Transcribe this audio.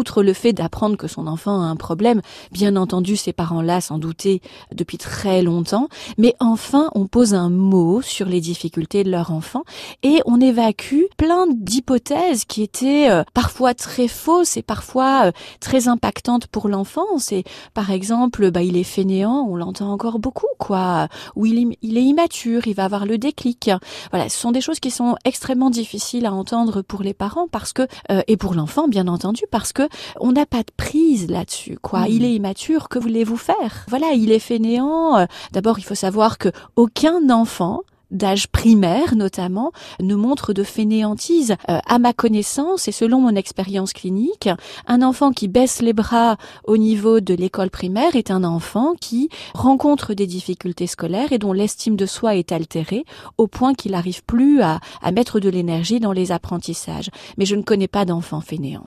outre le fait d'apprendre que son enfant a un problème, bien entendu, ces parents-là s'en doutaient depuis très longtemps, mais enfin, on pose un mot sur les difficultés de leur enfant et on évacue plein d'hypothèses qui étaient euh, parfois très fausses et parfois euh, très impactantes pour l'enfant. C'est par exemple, bah, il est fainéant, on l'entend encore beaucoup, quoi, ou il est, il est immature, il va avoir le déclic. Voilà, ce sont des choses qui sont extrêmement difficiles à entendre pour les parents parce que euh, et pour l'enfant bien entendu parce que on n'a pas de prise là-dessus quoi. Il est immature, que voulez-vous faire? Voilà, il est fainéant. D'abord, il faut savoir que aucun enfant d'âge primaire notamment ne montre de fainéantise. Euh, à ma connaissance et selon mon expérience clinique, un enfant qui baisse les bras au niveau de l'école primaire est un enfant qui rencontre des difficultés scolaires et dont l'estime de soi est altérée au point qu'il n'arrive plus à, à mettre de l'énergie dans les apprentissages. Mais je ne connais pas d'enfant fainéant.